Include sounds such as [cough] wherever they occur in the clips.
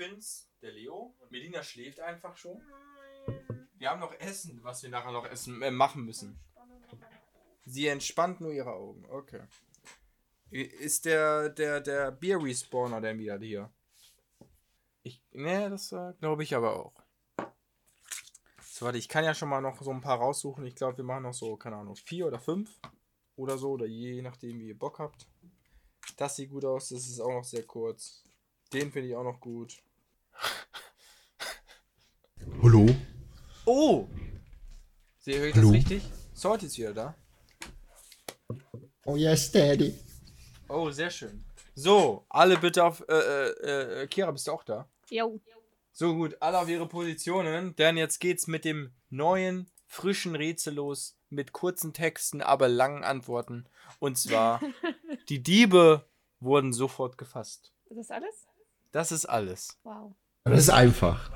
bin's, der Leo. Und Melina schläft einfach schon. Wir haben noch Essen, was wir nachher noch essen, äh, machen müssen. Sie entspannt nur ihre Augen. Okay. Ist der, der, der Bier-Respawner denn wieder hier? Ich, ne, das äh, glaube ich aber auch. So, warte, ich kann ja schon mal noch so ein paar raussuchen. Ich glaube, wir machen noch so, keine Ahnung, vier oder fünf oder so, oder je nachdem, wie ihr Bock habt. Das sieht gut aus, das ist auch noch sehr kurz. Den finde ich auch noch gut. Hallo? Oh! Sehe ich Hallo? das richtig? Salt ist wieder da. Oh yes, Daddy. Oh, sehr schön. So, alle bitte auf. Äh, äh, äh, Kira, bist du auch da? Jo. So gut, alle auf ihre Positionen, denn jetzt geht's mit dem neuen, frischen Rätsel los, mit kurzen Texten, aber langen Antworten. Und zwar, [laughs] die Diebe wurden sofort gefasst. Ist das alles? Das ist alles. Wow. Das ist einfach.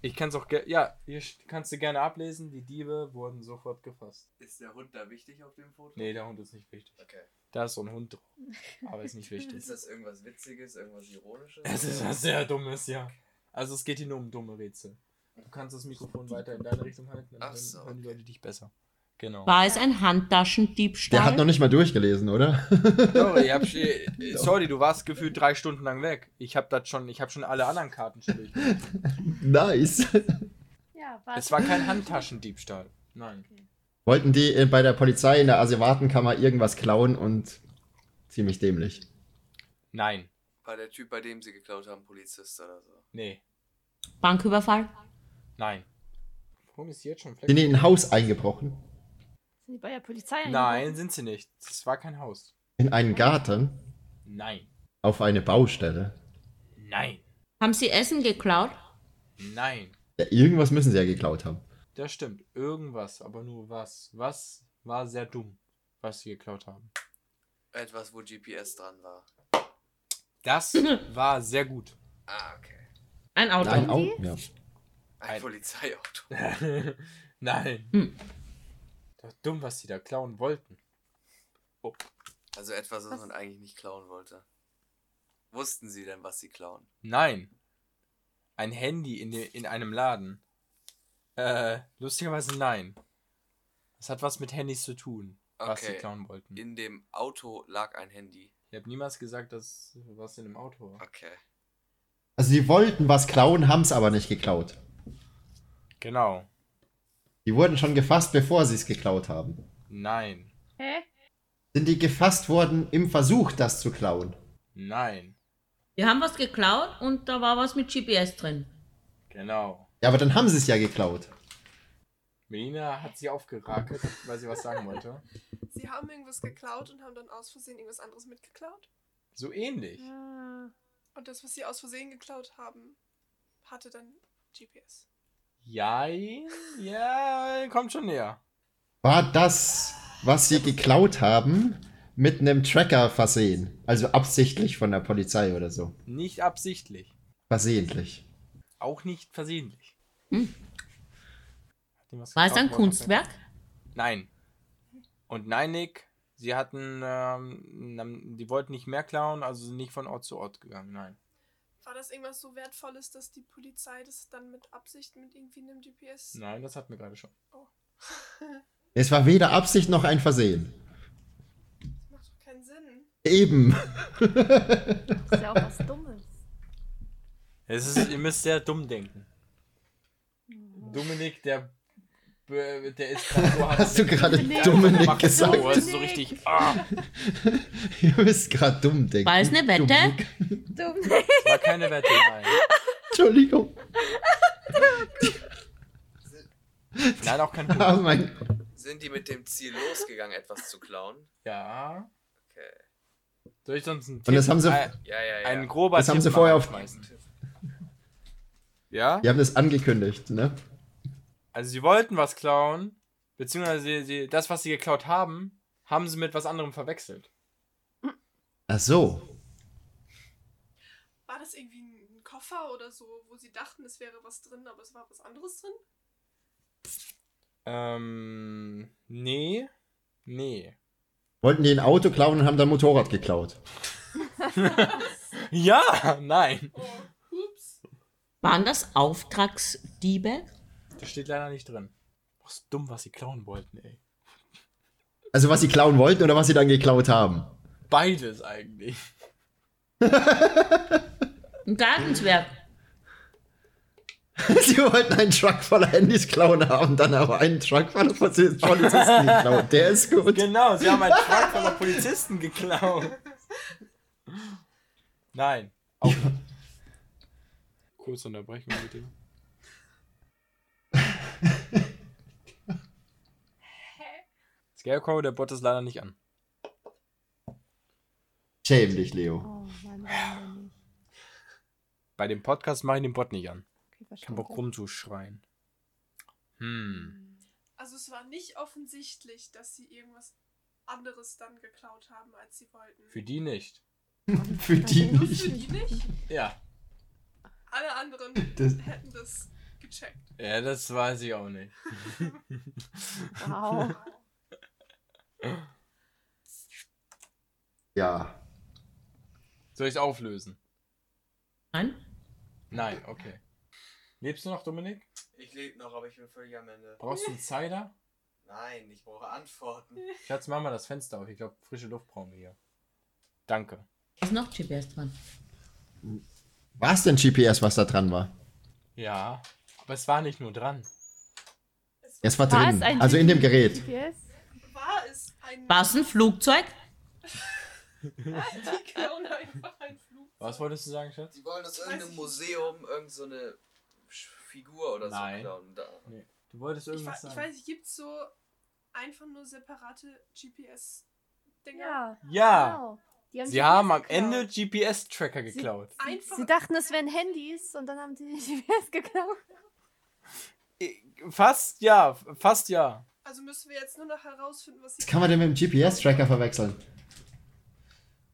Ich kann es auch, ge- ja, hier st- kannst du gerne ablesen, die Diebe wurden sofort gefasst. Ist der Hund da wichtig auf dem Foto? Nee, der Hund ist nicht wichtig. Okay. Da ist so ein Hund drauf, aber ist nicht wichtig. [laughs] Ist das irgendwas Witziges, irgendwas Ironisches? Es ist was sehr Dummes, ja. Also es geht hier nur um dumme Rätsel. Du kannst das Mikrofon weiter in deine Richtung halten, dann so, hören die. Leute dich besser. Genau. War es ein Handtaschendiebstahl? Der hat noch nicht mal durchgelesen, oder? Sorry, ich hab, [laughs] äh, sorry, du warst gefühlt drei Stunden lang weg. Ich habe das schon, ich habe schon alle anderen Karten schon durch. nice. Ja, was? Es war kein [laughs] Handtaschendiebstahl. Nein. Wollten die äh, bei der Polizei in der Asservatenkammer irgendwas klauen und ziemlich dämlich. Nein. War der Typ, bei dem sie geklaut haben, Polizist oder so? Nee. Banküberfall? Nein. Warum ist jetzt schon Sind die in ein Haus eingebrochen? Sind die bei der Polizei Nein, sind sie nicht. Es war kein Haus. In einen Garten? Nein. Auf eine Baustelle? Nein. Haben sie Essen geklaut? Nein. Ja, irgendwas müssen sie ja geklaut haben. Das stimmt. Irgendwas, aber nur was. Was war sehr dumm, was sie geklaut haben. Etwas, wo GPS dran war. Das [laughs] war sehr gut. Ah, okay. Ein Auto? Ein Auto? Ja. Ein, Ein- Polizeiauto. [laughs] Nein. Hm. War dumm, was sie da klauen wollten. Oh. Also etwas, was Was? man eigentlich nicht klauen wollte. Wussten sie denn, was sie klauen? Nein. Ein Handy in, de, in einem Laden. Äh, lustigerweise nein. Das hat was mit Handys zu tun, was sie Okay. klauen wollten. In dem Auto lag ein Handy. Ich habe niemals gesagt, dass was in dem Auto war. Okay. Also die wollten was klauen, haben es aber nicht geklaut. Genau. Die wurden schon gefasst, bevor sie es geklaut haben. Nein. Hä? Sind die gefasst worden im Versuch, das zu klauen? Nein. Wir haben was geklaut und da war was mit GPS drin. Genau. Ja, aber dann haben sie es ja geklaut. Melina hat sie aufgerakelt, weil sie was sagen wollte. Sie haben irgendwas geklaut und haben dann aus Versehen irgendwas anderes mitgeklaut. So ähnlich. Ah, Und das, was sie aus Versehen geklaut haben, hatte dann GPS. Jein. Ja, kommt schon näher. War das, was sie geklaut haben, mit einem Tracker versehen? Also absichtlich von der Polizei oder so? Nicht absichtlich. Versehentlich. Auch nicht versehentlich. Hm. War es ein Kunstwerk? Nein. Und nein, Nick, sie hatten, ähm, nam- die wollten nicht mehr klauen, also sind nicht von Ort zu Ort gegangen, nein. War das irgendwas so Wertvolles, dass die Polizei das dann mit Absicht mit irgendwie einem GPS. Nein, das hatten wir gerade schon. [laughs] Es war weder Absicht noch ein Versehen. Das macht doch keinen Sinn. Eben. [laughs] ist ja auch was Dummes. Es ist, ihr müsst sehr dumm denken. Dominik, der, der ist gerade so Hast du gerade. Dominik gesagt? So, also so richtig. Ah, [laughs] Ihr müsst gerade dumm denken. War es eine Wette? Dominik. Dumm. das war keine Wette, nein. Entschuldigung. Nein, auch kein Oh Punkt. mein Sind die mit dem Ziel losgegangen, etwas zu klauen? Ja. Okay. Soll ich sonst einen Und das Tipp- haben sie- ein, Ja, ja, ja. ein grober Das haben Tipp sie mal vorher auf-. Ja? Die haben das angekündigt, ne? Also sie wollten was klauen, beziehungsweise sie, sie, das, was sie geklaut haben, haben sie mit was anderem verwechselt. Ach so. War das irgendwie ein Koffer oder so, wo sie dachten, es wäre was drin, aber es war was anderes drin? Ähm, nee. Nee. Wollten die ein Auto klauen und haben dann Motorrad geklaut. [laughs] Ja, nein. Oh, ups. Waren das Auftragsdiebe? Das steht leider nicht drin. Was ist dumm, was sie klauen wollten, ey. Also was sie klauen wollten oder was sie dann geklaut haben? Beides eigentlich. Ein Gartenzwerg. [laughs] sie wollten einen Truck voller Handys klauen haben, dann aber einen Truck voller Polizisten geklaut. Der ist gut. Genau, sie haben einen Truck voller Polizisten geklaut. Nein. Auch nicht. Kurz unterbrechen, bitte. Scarecrow, der Bot ist leider nicht an. Schäm dich, Leo. Oh, Mann, Mann, nicht. Bei dem Podcast mache ich den Bot nicht an. Okay, Ich habe Bock rumzuschreien. Hm. Also es war nicht offensichtlich, dass sie irgendwas anderes dann geklaut haben, als sie wollten. Für die nicht. [laughs] Für die Nur für nicht. die nicht? Ja. Alle anderen Das- hätten das gecheckt. Ja, das weiß ich auch nicht. Wow. [laughs] Ja. Soll ich es auflösen? Nein? Nein, okay. Lebst du noch, Dominik? Ich lebe noch, aber ich bin völlig am Ende. Brauchst du einen Cider? Nein, ich brauche Antworten. Schatz, mach mal das Fenster auf. Ich glaube, frische Luft brauchen wir hier. Danke. Ist noch GPS dran. War es denn GPS, was da dran war? Ja, aber es war nicht nur dran. Es war War drin. es ein Also in dem Gerät. GPS? War es ein... Flugzeug? Die klauen einfach ein Flug. Was wolltest du sagen, Schatz? Die wollen aus irgendeinem ich Museum irgend so eine Figur oder Nein. so klauen. Da. Nee. Du wolltest Ich, irgendwas wa- ich sagen. weiß, gibt es so einfach nur separate GPS-Dinger? Ja. Ja, Genau. Die sie GPS haben am geklaut. Ende GPS-Tracker Sie- geklaut. Einfach Sie dachten, es wären Handys und dann haben sie die [laughs] GPS geklaut. Fast ja, fast ja. Also müssen wir jetzt nur noch herausfinden, was sie Was kann man denn mit dem GPS-Tracker verwechseln?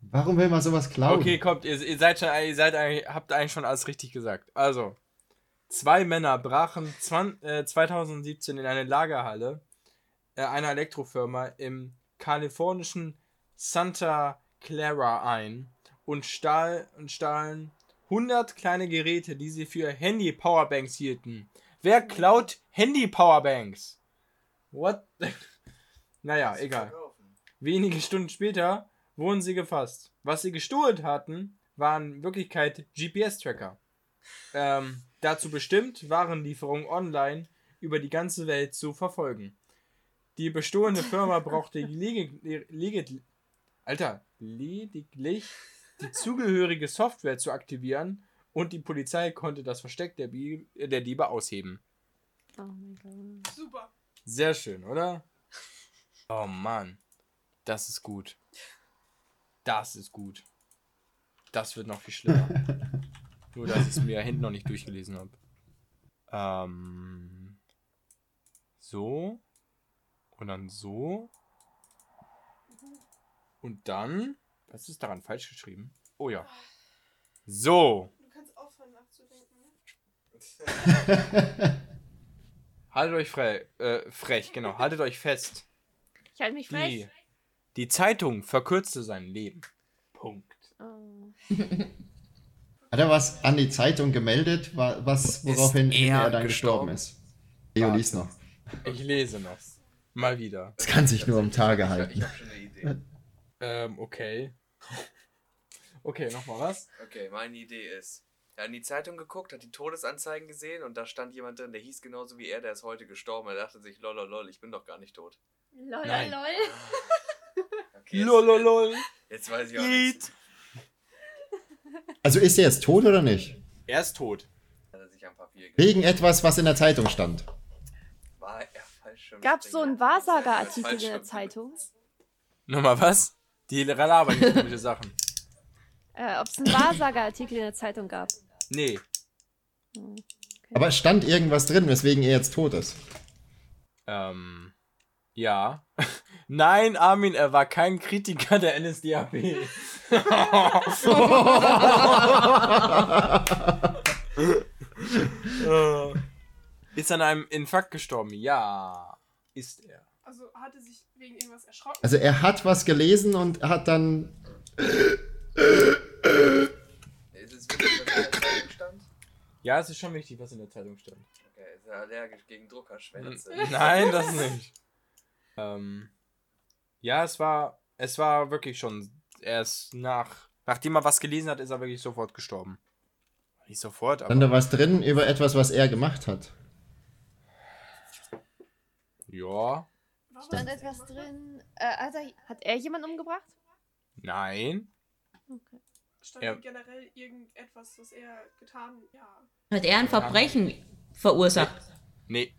Warum will man sowas klauen? Okay, kommt, ihr, ihr seid schon, ihr seid eigentlich, habt eigentlich schon alles richtig gesagt. Also, zwei Männer brachen 20, äh, 2017 in eine Lagerhalle äh, einer Elektrofirma im kalifornischen Santa Clara ein und, stahl, und stahlen 100 kleine Geräte, die sie für Handy-Powerbanks hielten. Wer klaut Handy-Powerbanks? What? [laughs] naja, egal. Wenige Stunden später wurden sie gefasst. Was sie gestohlen hatten, waren in Wirklichkeit GPS-Tracker. Ähm, dazu bestimmt, Warenlieferungen online über die ganze Welt zu verfolgen. Die bestohlene Firma [laughs] brauchte ledig, ledig, Alter, lediglich die zugehörige Software zu aktivieren und die Polizei konnte das Versteck der, Bi der Diebe ausheben. Oh mein Gott. Super. Sehr schön, oder? Oh Mann. Das ist gut. Das ist gut. Das wird noch viel schlimmer. [laughs] Nur, dass ich es mir hinten noch nicht durchgelesen habe. Ähm. So. Und dann so. Und dann. Was ist daran falsch geschrieben? Oh ja. So. Du kannst aufhören nachzudenken. [laughs] [laughs] Haltet euch frei, äh, frech, genau. [laughs] Haltet euch fest. Ich halte mich Die, frech. die Zeitung verkürzte sein Leben. Punkt. Oh. Hat er was an die Zeitung gemeldet, wa- was, woraufhin Ist er er dann gestorben gestorben? ist? Leo liest noch. Ich lese noch. Mal wieder. Das kann sich nur um Tage halten. ich habe schon eine Idee. Ähm, okay. Okay, nochmal was? Okay, meine Idee ist, er hat in die Zeitung geguckt, hat die Todesanzeigen gesehen und da stand jemand drin, der hieß genauso wie er, der ist heute gestorben. Er dachte sich, lol, lol, lol, ich bin doch gar nicht tot. Lol, Nein. lol. Okay, jetzt, Lololol. jetzt weiß ich auch nicht. Also ist er jetzt tot oder nicht? Er ist tot. Hat er sich am Papier gelegt. Wegen etwas, was in der Zeitung stand. War er falsch schon Gab es so einen Wahrsagerartikel in der Zeitung? Nochmal was? Die labern hier komische Sachen. Äh, Ob es einen Wahrsagerartikel in der Zeitung gab? Nee. Aber es stand irgendwas drin, weswegen er jetzt tot ist. Ähm. Ja. [laughs] Nein, Armin, er war kein Kritiker der NSDAP. [laughs] Ist an einem Infarkt gestorben? Ja. Ist er. Also hat er sich wegen irgendwas erschrocken? Also er hat was gelesen und hat dann. Ja, es ist schon wichtig, was in der Zeitung stand. Okay, ist er allergisch gegen Druckerschwänze. Nein, das [laughs] nicht. ähm, ja, es war, es war wirklich schon erst nach, nachdem er was gelesen hat, ist er wirklich sofort gestorben. Nicht sofort, aber Stand da was drin über etwas, was er gemacht hat? ja, War Stand was etwas drin. Äh, hat, er, hat er jemanden umgebracht? nein, Okay. Stand Ja. generell irgendetwas, was er getan ja. Hat er ein Verbrechen verursacht? nee,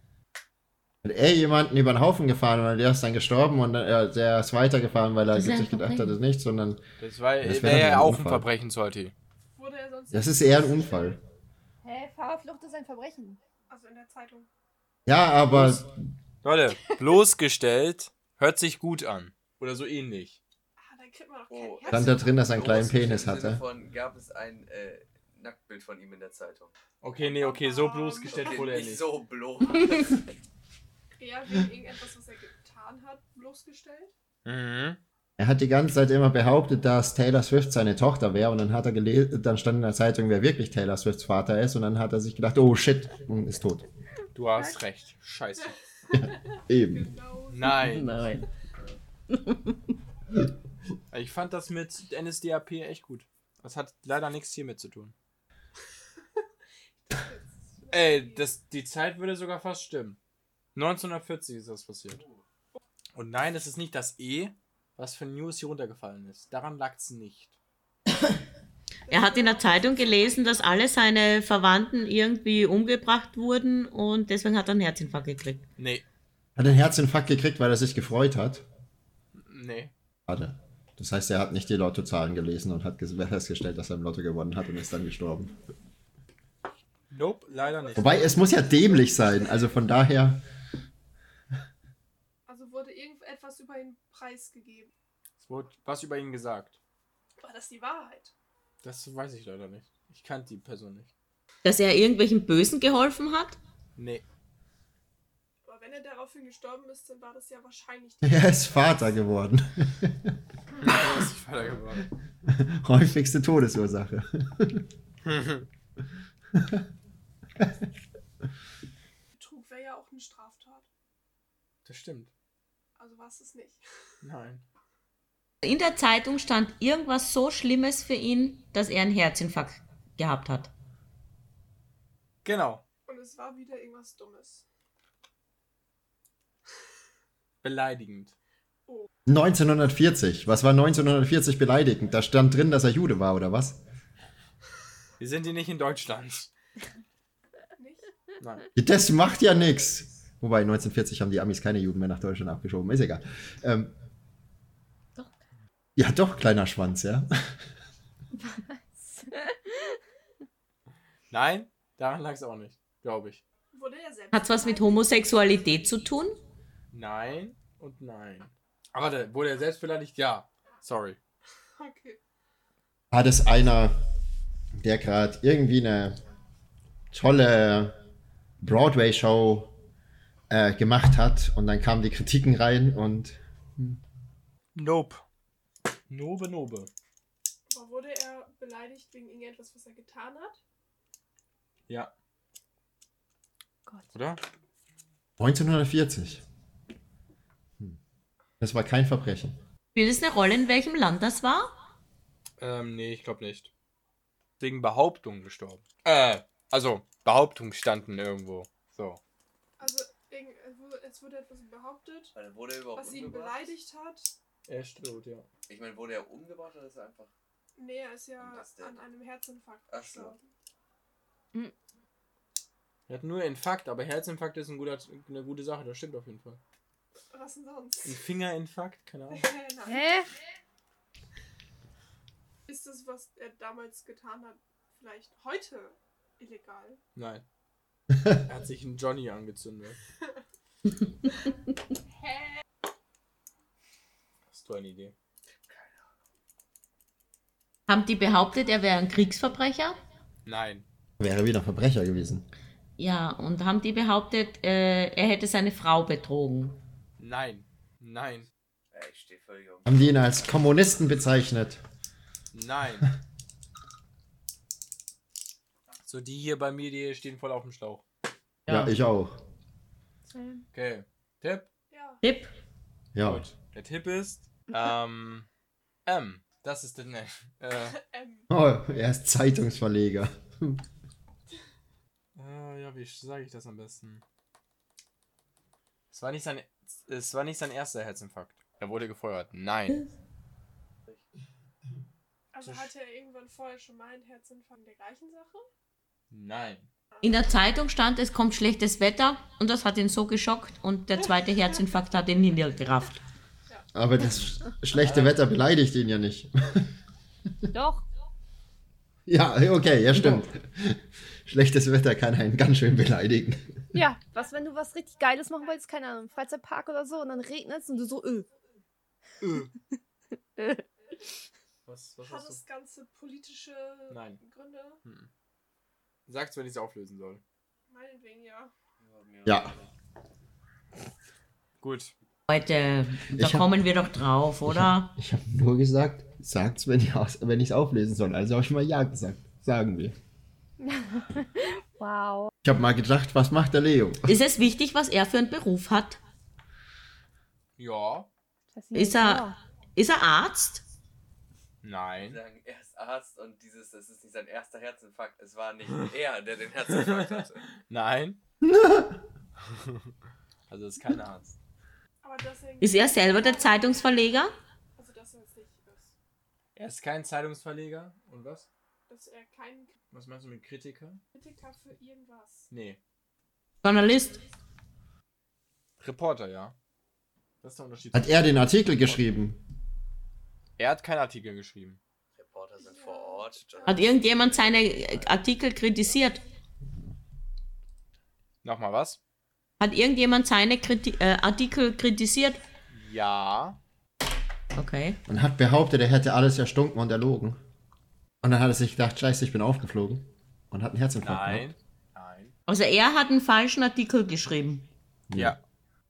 Hat er jemanden über den Haufen gefahren, weil der ist dann gestorben und dann, der ist weitergefahren, weil er sich gedacht hat, das nicht, sondern das war, Das wär wäre ja ein auch ein Unfall. Verbrechen, sollte. Wurde er sonst. das ist eher ein Unfall. Hä, Fahrerflucht ist ein Verbrechen. Also in der Zeitung. Ja, aber Leute, bloßgestellt hört sich gut an. Oder so ähnlich. Oh, kein Herz. stand da drin, dass er einen kleinen Penis hatte. Von, gab es ein äh, Nacktbild von ihm in der Zeitung? Okay, nee, okay, so bloßgestellt Okay, wurde er nicht nicht. so bloß. [laughs] Eher wegen irgendetwas, was er getan hat, bloßgestellt. Mhm. Er hat die ganze Zeit immer behauptet, dass Taylor Swift seine Tochter wäre und dann hat er gelesen, dann stand in der Zeitung, wer wirklich Taylor Swifts Vater ist und dann hat er sich gedacht, oh shit, und ist tot. Du hast recht. Scheiße. Eben. Genau. Nein. Nein. [laughs] Ich fand das mit NSDAP echt gut. Das hat leider nichts hiermit zu tun. [laughs] Ey, das, die Zeit würde sogar fast stimmen. 1940 ist das passiert. Und nein, es ist nicht das E, was für News hier runtergefallen ist. Daran lag es nicht. [coughs] Er hat in der Zeitung gelesen, dass alle seine Verwandten irgendwie umgebracht wurden und deswegen hat er einen Herzinfarkt gekriegt. Nee, Hat einen Herzinfarkt gekriegt, weil er sich gefreut hat. nee. Warte. Das heißt, er hat nicht die Lottozahlen gelesen und hat ges- [laughs] festgestellt, dass er im Lotto gewonnen hat und ist dann gestorben. Nope, leider nicht. Wobei, es muss ja dämlich sein. Also von daher. Also wurde irgendetwas über ihn preisgegeben. Es wurde was über ihn gesagt. War das die Wahrheit? Das weiß ich leider nicht. Ich kannte die Person nicht. Dass er irgendwelchen Bösen geholfen hat? Nee. Aber wenn er daraufhin gestorben ist, dann war das ja wahrscheinlich die [laughs] Er ist Vater geworden. [laughs] Häufigste Todesursache. Betrug wäre ja auch eine Straftat. Das stimmt. Also war es es nicht. Nein. In der Zeitung stand irgendwas so Schlimmes für ihn, dass er einen Herzinfarkt gehabt hat. Genau. Und es war wieder irgendwas Dummes. Beleidigend. 1940. Was war 1940 beleidigend? Da stand drin, dass er Jude war, oder was? Wir sind hier nicht in Deutschland. Nicht? Nein. Das macht ja nichts. Wobei 1940 haben die Amis keine Juden mehr nach Deutschland abgeschoben. Ist egal. Ähm, Doch. Ja, doch, kleiner Schwanz, ja. Nein, daran lag es auch nicht. Glaube ich. Selbst. Hat's was mit? Homosexualität zu tun? Nein und nein. Aber da wurde er selbst beleidigt? Ja. Sorry. Okay. War das einer, der gerade irgendwie eine tolle Broadway-Show äh, gemacht hat und dann kamen die Kritiken rein und Nope. Nobe, nobe. Aber wurde er beleidigt wegen irgendetwas, was er getan hat? Ja. Gott. Oder? 1940. Hm. Das war kein Verbrechen. Spielt es eine Rolle, in welchem Land das war? Ähm, nee, ich glaube nicht. Wegen Behauptungen gestorben. Äh, also, Behauptungen standen irgendwo. So. Also es wurde- es etwas behauptet, Weil wurde er überhaupt was ihn umgebracht? beleidigt hat. Er ist tot, ja. Ich meine, wurde er umgebracht oder ist er einfach. Nee, er ist ja an einem Herzinfarkt Ach so. gestorben. Er hat nur Infarkt, aber Herzinfarkt ist ein guter, eine gute Sache, das stimmt auf jeden Fall. Was denn sonst? Ein Fingerinfarkt, keine Ahnung. [laughs] Hä? Ist das, was er damals getan hat, vielleicht heute illegal? Nein. [laughs] Er hat sich einen Johnny angezündet. [laughs] Hast du eine Idee? Haben die behauptet, er wäre ein Kriegsverbrecher? Nein. Wäre wieder Verbrecher gewesen. Ja, und haben die behauptet, äh, er hätte seine Frau betrogen? Nein. Nein. Ja, ich stehe völlig um. Haben die ihn als Kommunisten bezeichnet? Nein. [laughs] So, die hier bei mir, die stehen voll auf dem Schlauch. Ja, ich auch. Okay. Tipp? Ja. Tipp. Ja. Gut. Der Tipp ist, ähm, [laughs] M. Das ist der, ne, äh, [laughs] Ähm, Oh, er ist Zeitungsverleger. äh, ja, wie sage ich das am besten? Es war nicht sein, es war nicht sein erster Herzinfarkt. Er wurde gefeuert. Nein. also hatte er irgendwann vorher schon mal einen Herzinfarkt der gleichen Sache? Nein. In der Zeitung stand, es kommt schlechtes Wetter und das hat ihn so geschockt und der zweite Herzinfarkt hat ihn niedergerafft. Aber das sch- [laughs] schlechte Wetter beleidigt ihn ja nicht. Doch. Ja, okay, ja stimmt. [laughs] Schlechtes Wetter kann einen ganz schön beleidigen. [laughs] Ja, was, wenn du was richtig Geiles machen wolltest, keine Ahnung, Freizeitpark oder so, und dann regnet es und du so, öh. [laughs] Was, was Hat hast du? das Ganze politische Nein. Gründe? Hm. Sag's, wenn ich es auflösen soll. Meinetwegen ja. Ja. Gut. Leute, da Ich hab- kommen wir doch drauf, oder? Ich habe nur gesagt, sagt's, wenn ich aus- wenn ich es auflesen soll. Also habe ich mal Ja gesagt. Sagen wir. [laughs] Wow. Ich habe mal gedacht, was macht der Leo? Ist es wichtig, was er für einen Beruf hat? Ja. Ist er, ist er Arzt? Nein. sagen, er ist Arzt und dieses, das ist nicht sein erster Herzinfarkt. Es war nicht [laughs] er, der den Herzinfarkt hatte. [laughs] Nein. also ist kein Arzt. Ist er selber der Zeitungsverleger? Also dass er jetzt nicht ist. Er ist kein Zeitungsverleger. Und was? Dass er kein Was meinst du mit Kritiker? Kritiker für irgendwas. Nee. Journalist? Reporter, ja. Das ist der Unterschied. Hat er den Artikel geschrieben? Er hat keinen Artikel geschrieben. Reporter sind vor Ort. Hat irgendjemand seine äh, Artikel kritisiert? Nochmal was? Hat irgendjemand seine Kriti äh, Artikel kritisiert? Ja. Okay. Und hat behauptet, er hätte alles erstunken und erlogen. Und dann hat er sich gedacht, scheiße, ich bin aufgeflogen. Und hat einen Herzinfarkt Nein. gehabt. Nein. Also er hat einen falschen Artikel geschrieben. Ja.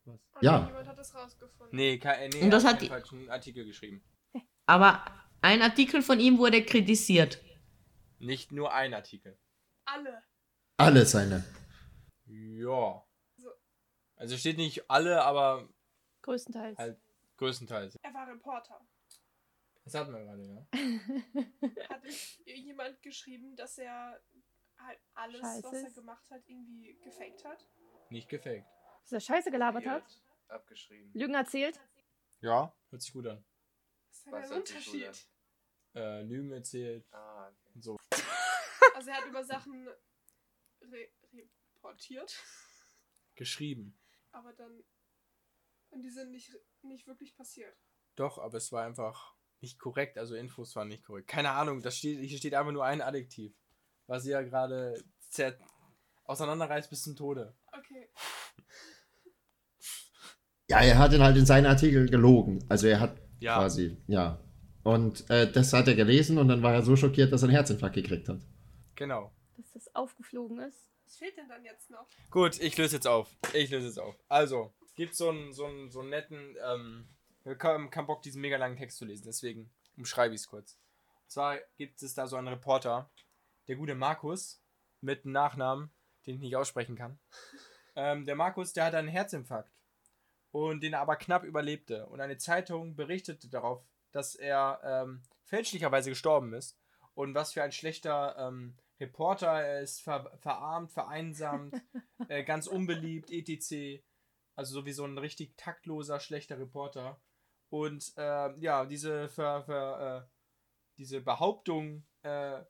Und Ja. jemand hat das rausgefunden. Nee, kein, nee Und das er hat keinen die- falschen Artikel geschrieben. Aber ein Artikel von ihm wurde kritisiert. Nicht nur ein Artikel. Alle. Alle seine. Ja. So. Also steht nicht alle, aber Größtenteils. halt größtenteils. Er war Reporter. Das hatten wir gerade, ja. [laughs] Hat jemand geschrieben, dass er halt alles, Scheiße was er gemacht hat, irgendwie gefaked hat? Nicht gefaked. Dass er Scheiße gelabert hat? Abgeschrieben. Lügen erzählt? Ja, hört sich gut an. Was ist denn der Unterschied? Äh, Lügen erzählt Ah, okay. und so. Also er hat über Sachen re reportiert, Geschrieben. aber dann. Und die sind nicht, nicht wirklich passiert. Doch, aber es war einfach nicht korrekt. Also Infos waren nicht korrekt. Keine Ahnung, das steht, hier steht einfach nur ein Adjektiv. Was sie ja gerade zer- auseinanderreißt bis zum Tode. Okay. [laughs] Ja, er hat ihn halt in seinen Artikel gelogen. Also er hat Ja. quasi, ja. Und äh, das hat er gelesen und dann war er so schockiert, dass er einen Herzinfarkt gekriegt hat. Genau. Dass das aufgeflogen ist? Was fehlt denn dann jetzt noch? Gut, ich löse jetzt auf. Ich löse jetzt auf. Also, gibt so einen, so einen, so einen netten, ähm, ich habe keinen Bock, diesen mega langen Text zu lesen, deswegen umschreibe ich es kurz. Und zwar gibt es da so einen Reporter, der gute Markus, mit einem Nachnamen, den ich nicht aussprechen kann. [laughs] Ähm, der Markus, der hatte einen Herzinfarkt und den er aber knapp überlebte. Und eine Zeitung berichtete darauf, dass er ähm, fälschlicherweise gestorben ist. Und was für ein schlechter ähm, Reporter, er ist ver verarmt, vereinsamt, [laughs] äh, ganz unbeliebt, etc. Also so wie so ein richtig taktloser, schlechter Reporter. Und äh, ja, diese, ver, ver, äh, diese Behauptung äh,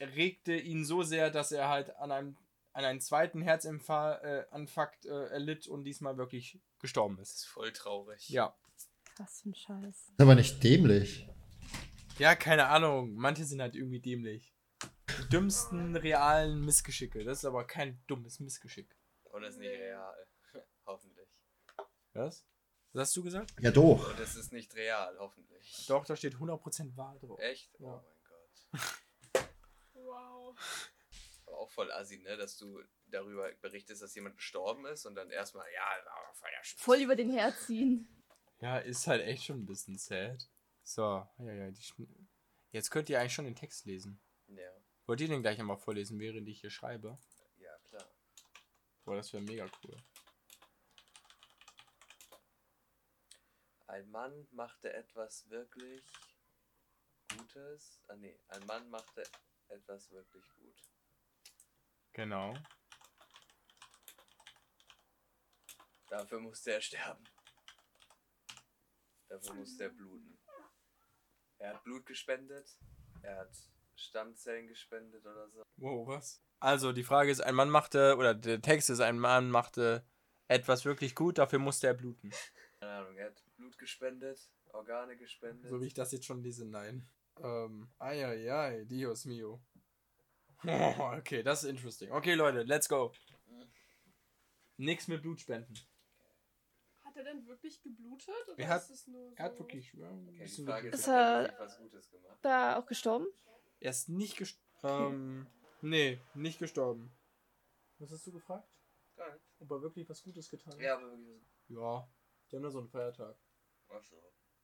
regte ihn so sehr, dass er halt an einem an einen zweiten Herzinfarkt äh, Anfakt, äh, erlitt und diesmal wirklich gestorben Das ist ist. voll traurig. Ja. Was für ein Scheiß. Ist aber nicht dämlich. Ja, keine Ahnung. Manche sind halt irgendwie dämlich. Die dümmsten realen Missgeschicke. Das ist aber kein dummes Missgeschick. Und das ist nicht real. Was? Was hast du gesagt? Ja, doch. Und es ist nicht real, hoffentlich. Doch, da steht 100% wahr drauf. Echt? Ja. Oh mein Gott. Wow. Aber auch voll assi, ne? Dass du darüber berichtest, dass jemand gestorben ist und dann erstmal, ja, aber Feuerschutz. Voll über den herziehen. Ja, ist halt echt schon ein bisschen sad. So, ja, ja, die Schn- Jetzt könnt ihr eigentlich schon den Text lesen. Ja. Wollt ihr den gleich einmal vorlesen, während ich hier schreibe? Ja, klar. Boah, das wäre mega cool. Ein Mann machte etwas wirklich Gutes. Ah nee, ein Mann machte etwas wirklich gut. Genau. Dafür musste er sterben. Dafür musste er bluten. Er hat Blut gespendet. Er hat Stammzellen gespendet oder so. Wow, was? Also, die Frage ist, ein Mann machte, oder der Text ist, ein Mann machte etwas wirklich gut, dafür musste er bluten. Keine Ahnung, er hat Blut gespendet, Organe gespendet. So wie ich das jetzt schon lese, nein. Ähm, ai, Dios mio. [laughs] okay, das ist interesting. Okay, Leute, let's go. Nix mit Blutspenden. Hat er denn wirklich geblutet? Oder Er hat- ist es nur so? Er hat wirklich. Ja, okay, ist, Ist er wirklich was Gutes gemacht? Da auch gestorben? Er ist nicht gestorben. Ähm, nee, nicht gestorben. Was hast du gefragt? Gar nicht. Ob er wirklich was Gutes getan hat? Ja, aber wirklich was. Ja, die haben da so einen Feiertag. Achso.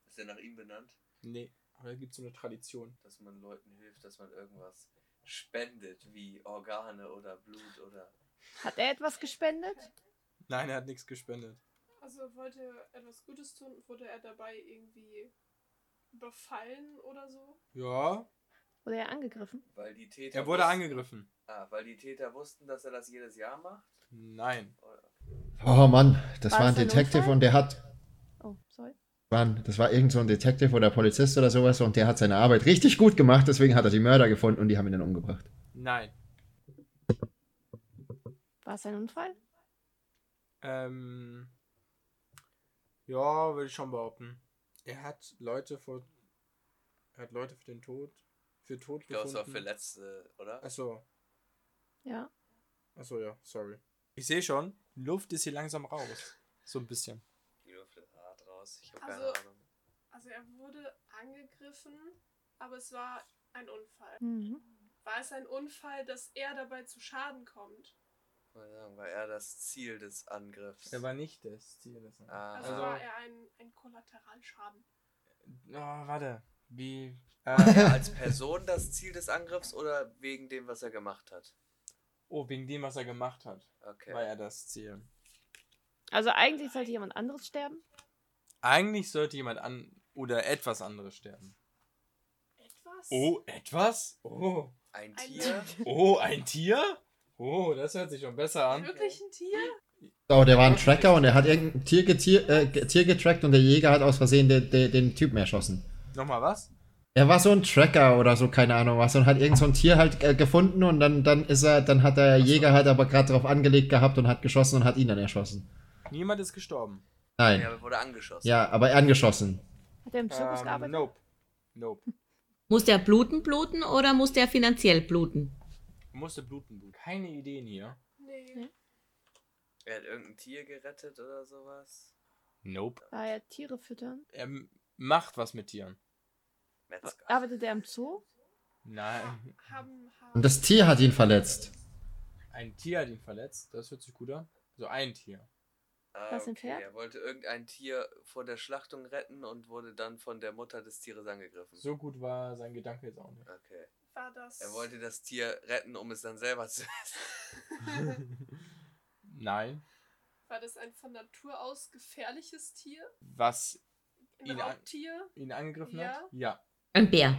Ist der nach ihm benannt? Nee, aber da gibt es so eine Tradition. Dass man Leuten hilft, dass man irgendwas spendet, wie Organe oder Blut oder. Hat er etwas gespendet? Nein, er hat nichts gespendet. Also wollte er etwas Gutes tun, wurde er dabei irgendwie überfallen oder so? Ja, Wurde er angegriffen? Weil die Täter. er wurde wussten- angegriffen. Ah, weil die Täter wussten, dass er das jedes Jahr macht? Nein. Oder? Oh Mann, das War war ein ein Detective Unfall? und der hat, Oh, sorry. Mann, das war irgend so ein Detective oder Polizist oder sowas und der hat seine Arbeit richtig gut gemacht, deswegen hat er die Mörder gefunden und die haben ihn dann umgebracht. Nein. War es ein Unfall? Ähm. Ja, würde ich schon behaupten. Er hat Leute vor. Er hat Leute für den Tod. Für Tod Ich glaube, es war gefunden. für letzte, oder? Achso, Ja. achso, ja, sorry. Ich sehe schon, Luft ist hier langsam raus. So ein bisschen. Die Luft ist hart raus. Ich habe Also- keine Ahnung. Also er wurde angegriffen, aber es war ein Unfall. Mhm. War es ein Unfall, dass er dabei zu Schaden kommt? War er das Ziel des Angriffs? Er war nicht das Ziel des Ah. Also, Also- war er ein, ein Kollateralschaden. Oh, warte. Wie. War Äh, er als Person das Ziel des Angriffs oder wegen dem, was er gemacht hat? Oh, wegen dem, was er gemacht hat, Okay. war er das Ziel. Also eigentlich sollte jemand anderes sterben? Eigentlich sollte jemand an. Oder etwas anderes sterben. Etwas? Oh, etwas? Oh. Ein Tier? [laughs] Oh, ein Tier? Oh, das hört sich schon besser an. Wirklich ein Tier? Oh, der war ein Tracker und er hat irgendein Tier, getier, äh, Tier getrackt und der Jäger hat aus Versehen den, den, den Typen erschossen. Nochmal was? Er war so ein Tracker oder so, keine Ahnung was, und hat irgend so ein Tier halt äh, gefunden und dann, dann ist er, dann hat der Jäger halt aber gerade drauf angelegt gehabt und hat geschossen und hat ihn dann erschossen. Niemand ist gestorben. Nein. Ja, aber wurde angeschossen. Ja, aber angeschossen. Hat er im Zirkus Ähm, gearbeitet? nope. Nope. Musste er bluten, bluten oder musste er finanziell bluten? Musste bluten, bluten. Keine Ideen hier. Nee. Er hat irgendein Tier gerettet oder sowas? Nope. War er Tiere füttern? Er macht was mit Tieren. Metzger. Arbeitet er im Zoo? Nein. Und das Tier hat ihn verletzt. Ein Tier hat ihn verletzt. Das hört sich gut an. So ein Tier. Ah, Was, ein okay. Pferd? Er wollte irgendein Tier vor der Schlachtung retten und wurde dann von der Mutter des Tieres angegriffen. So gut war sein Gedanke jetzt auch nicht. Okay. war das. Er wollte das Tier retten, um es dann selber zu essen. [laughs] Nein. War das ein von Natur aus gefährliches Tier? Was Ein Ihn an- ihn angegriffen Ja. hat? Ja. Ein Bär.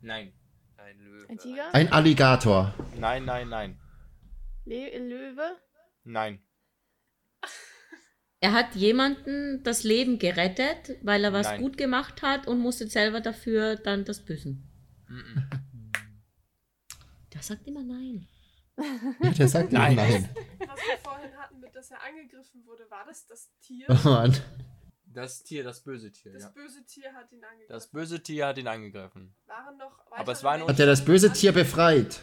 Nein. Ein Löwe. Ein Tiger? Ein Alligator. Nein, nein, nein. Le Löwe? Nein. Er hat jemanden das Leben gerettet, weil er was Nein. gut gemacht hat und musste selber dafür dann das büßen. Der sagt immer nein. [laughs] Ja, der sagt Nein. nein. nein. Was wir vorhin hatten, mit dass er angegriffen wurde, war das das Tier? Oh Mann. Das Tier, das böse Tier, Das ja. böse Tier hat ihn angegriffen. Das böse Tier hat ihn angegriffen. Waren noch Aber es war ein weitere Hat er das böse Tier befreit?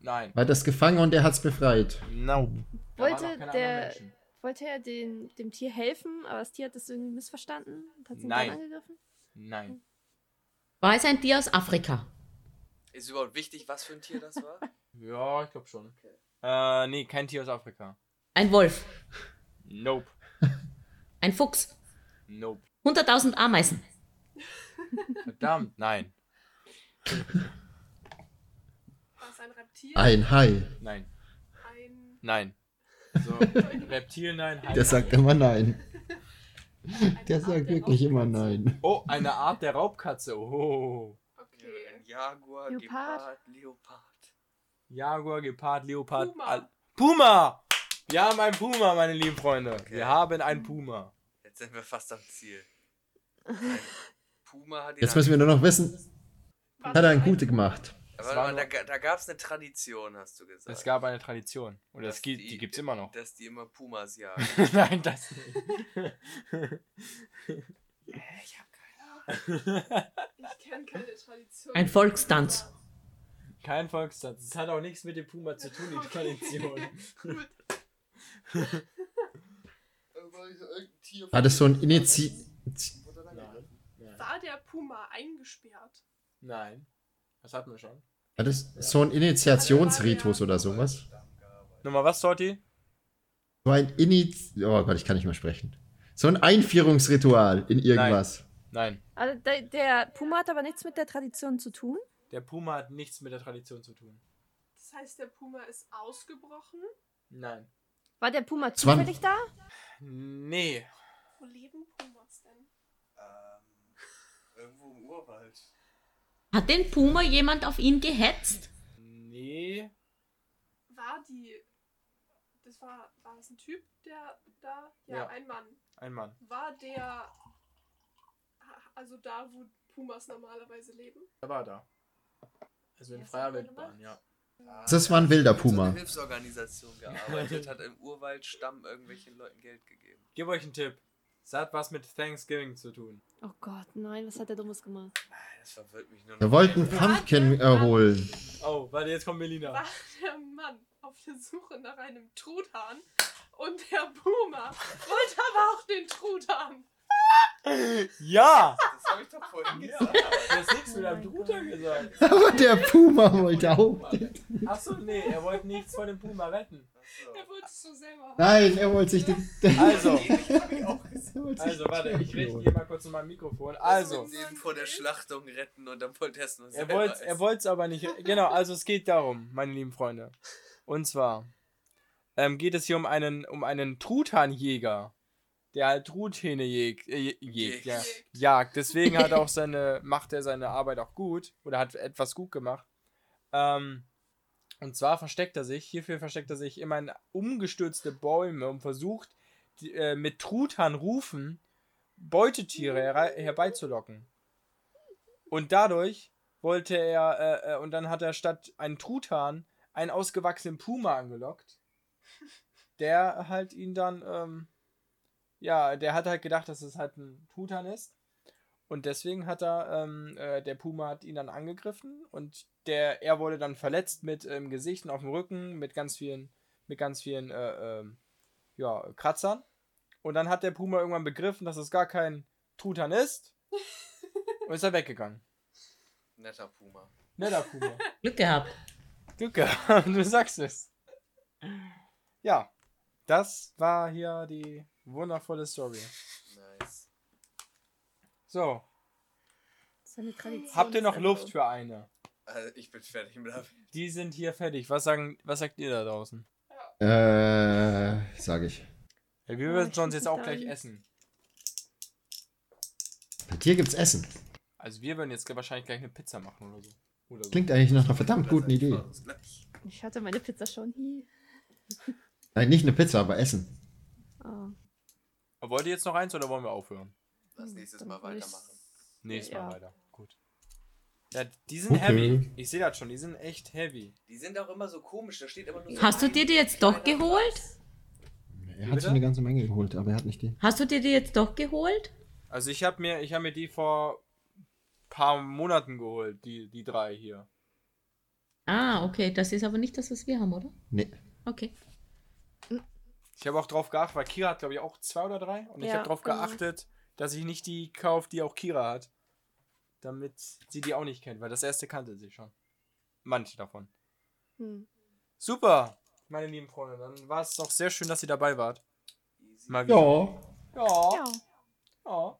Nein. War das gefangen und er hat's befreit. No. Waren Wollte der-. Wollte er den, dem Tier helfen, aber das Tier hat das irgendwie missverstanden und hat ihn Nein. dann angegriffen? Nein. War es ein Tier aus Afrika? Ist überhaupt wichtig, was für ein Tier das war? [laughs] Ja, ich glaube schon. Okay. Äh, nee, kein Tier aus Afrika. Ein Wolf? Nope. Ein Fuchs? Nope. 100.000 Ameisen? Verdammt, nein. Reptil? Ein Hai. Nein. Ein. Nein. So, Reptil, nein. Hai, Der nein. sagt immer nein. eine Der Art sagt der wirklich immer nein. Oh, eine Art der Raubkatze. Oh. Okay. Jaguar, Leopard. Gepard, Leopard. Jaguar, Gepard, Leopard. Puma. Puma! Wir haben einen Puma, meine lieben Freunde. Okay. Wir haben einen Puma. Jetzt sind wir fast am Ziel. Ein [laughs] Puma hat Jetzt müssen wir nur noch wissen, Was hat er einen ein gute gemacht. Aber mal, da, da gab es eine Tradition, hast du gesagt. Es gab eine Tradition. Oder es Dass gibt, die, gibt's immer noch. Dass die immer Pumas jagen. [laughs] Nein, das nicht. [laughs] Ich kenne keine Tradition. Ein Volkstanz. Kein Volkstanz. Es hat auch nichts mit dem Puma zu tun, die. Tradition. Gut. War das so ein Initi... Nein. War der Puma eingesperrt? Nein. Das hatten wir schon. War das so ein Initiationsritus oder sowas? Nochmal was, Sorti? So ein Iniz... Oh Gott, ich kann nicht mehr sprechen. So ein Einführungsritual in irgendwas. Nein. Also der, der Puma hat aber nichts mit der Tradition zu tun. Der Puma hat nichts mit der Tradition zu tun. Das heißt, der Puma ist ausgebrochen. Nein. War der Puma zufällig da? Nee. Wo leben Pumas denn? ähm, irgendwo im Urwald. Hat den Puma jemand auf ihn gehetzt? Nee. War die. Das war. War das ein Typ, der da. Ja, Ja. ein Mann. Ein Mann. War der. Also da, wo Pumas normalerweise leben? Er war da. Also in freier er Wildbahn, ja. Das war ein wilder so Puma. einer Hilfsorganisation gearbeitet, hat im Urwaldstamm irgendwelchen Leuten Geld gegeben. Gib euch einen Tipp. Es hat was mit Thanksgiving zu tun. Oh Gott, nein, was hat der Dummes gemacht? Nein, das verwirrt mich nur Wir noch. wollten Pumpkin erholen. Oh, warte, jetzt kommt Melina. War der Mann auf der Suche nach einem Truthahn und der Puma wollte aber auch den Truthahn. Ja! Das habe ich doch vorhin [laughs] gesagt. Du hast nichts mit einem Truthahn gesagt. [laughs] Aber der Puma wollte auch. Achso, nee, er wollte nichts von dem Puma retten. Er wollte es so selber. Nein, er wollte sich den. Also, Er wollte sich also warte, ich richte hier mal kurz nochmal ein Mikrofon. Also, Das Leben vor der Schlachtung retten und dann wollte er es nur er selber wollte er essen. wollt's aber nicht. Genau, also es geht darum, meine lieben Freunde. Und zwar ähm, geht es hier um einen, um einen Truthahnjäger, der halt Truthähne jägt, äh, Jägt. ja, jagt. Deswegen hat auch seine, macht er seine Arbeit auch gut oder hat etwas gut gemacht. Ähm, und zwar versteckt er sich, hierfür versteckt er sich immer in umgestürzte Bäume und versucht die, äh, mit Truthahnrufen Beutetiere her herbeizulocken. Und dadurch wollte er, äh, äh, und dann hat er statt einen Truthahn einen ausgewachsenen Puma angelockt, der halt ihn dann, ähm, ja, der hat halt gedacht, dass es halt ein Truthahn ist. Und deswegen hat er, ähm, äh, der Puma hat ihn dann angegriffen und der, er wurde dann verletzt mit im Gesicht auf dem Rücken, mit ganz vielen, mit ganz vielen, äh, ähm, ja, Kratzern. Und dann hat der Puma irgendwann begriffen, dass es gar kein Truthahn ist [laughs] und ist er weggegangen. Netter Puma. Netter Puma. [laughs] Glück gehabt. Glück gehabt, [laughs] du sagst es. Ja, das war hier die wundervolle Story. Nice. So, habt ihr noch Luft für eine? Also ich bin fertig mit der Die sind hier fertig. Was, sagen, was sagt ihr da draußen? Äh, sag ich. Ja, wir Oh, würden ich sonst jetzt auch gleich essen. Bei dir gibt's Essen. Also wir würden jetzt wahrscheinlich gleich eine Pizza machen oder so. Oder so. Klingt eigentlich nach einer verdammt guten Idee. Ich hatte meine Pizza schon. Hi. Nein, nicht eine Pizza, aber Essen. Oh. Aber Wollt ihr jetzt noch eins oder wollen wir aufhören? Lass nächstes Dann Mal weitermachen. Nächstes Ja. Mal weiter. Ja, die sind Okay. heavy. Ich sehe das schon, die sind echt heavy. Die sind auch immer so komisch, da steht immer nur so Hast du ein dir die jetzt doch geholt? Platz. Er hat sich eine ganze Menge geholt, aber er hat nicht die. Hast du dir die jetzt doch geholt? Also ich habe mir, ich habe mir die vor paar Monaten geholt, die, die drei hier. Ah, okay. Das ist aber nicht das, was wir haben, oder? Nee. Okay. Ich habe auch drauf geachtet, weil Kira hat glaube ich auch zwei oder drei. Und ich Ja, habe drauf genau. geachtet, dass ich nicht die kaufe, die auch Kira hat. Damit sie die auch nicht kennt, weil das erste kannte sie schon. Manche davon. Hm. Super, meine lieben Freunde. Dann war es doch sehr schön, dass ihr dabei wart. Easy. Mal wieder. Ja. Ja. Ja. Ja.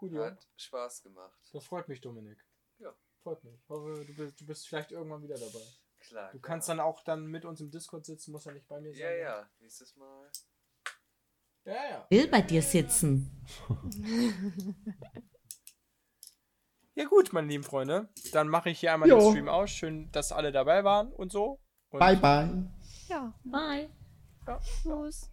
Cool, ja. Hat Spaß gemacht. Das freut mich, Dominik. Ja. Freut mich. Ich hoffe, du bist, du bist vielleicht irgendwann wieder dabei. klar. Du kannst klar. dann auch dann mit uns im Discord sitzen, muss ja nicht bei mir sein. Ja, ja. Nächstes Mal. Ja, ja. Will bei dir sitzen. [laughs] [laughs] Ja gut, meine lieben Freunde. Dann mache ich hier einmal Jo. den Stream aus. Schön, dass alle dabei waren und so. Und Bye, bye. Ja, Bye. tschüss.